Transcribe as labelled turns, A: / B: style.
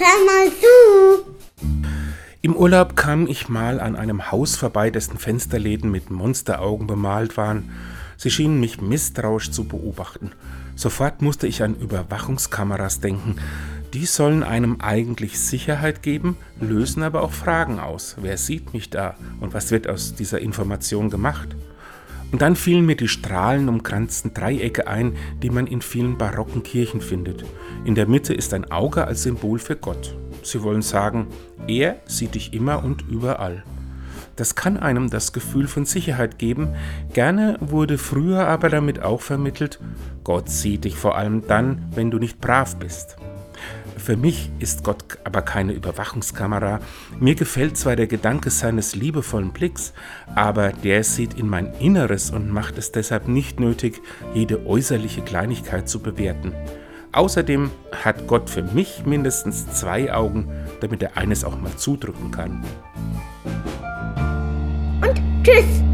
A: hör mal zu.
B: Im Urlaub kam ich mal an einem Haus vorbei, dessen Fensterläden mit Monsteraugen bemalt waren. Sie schienen mich misstrauisch zu beobachten. Sofort musste ich an Überwachungskameras denken. Die sollen einem eigentlich Sicherheit geben, lösen aber auch Fragen aus. Wer sieht mich da und was wird aus dieser Information gemacht? Und dann fielen mir die strahlenumkranzten Dreiecke ein, die man in vielen barocken Kirchen findet. In der Mitte ist ein Auge als Symbol für Gott. Sie wollen sagen, er sieht dich immer und überall. Das kann einem das Gefühl von Sicherheit geben. Gerne wurde früher aber damit auch vermittelt, Gott sieht dich vor allem dann, wenn du nicht brav bist. Für mich ist Gott aber keine Überwachungskamera. Mir gefällt zwar der Gedanke seines liebevollen Blicks, aber der sieht in mein Inneres und macht es deshalb nicht nötig, jede äußerliche Kleinigkeit zu bewerten. Außerdem hat Gott für mich mindestens zwei Augen, damit er eines auch mal zudrücken kann.
A: Und tschüss.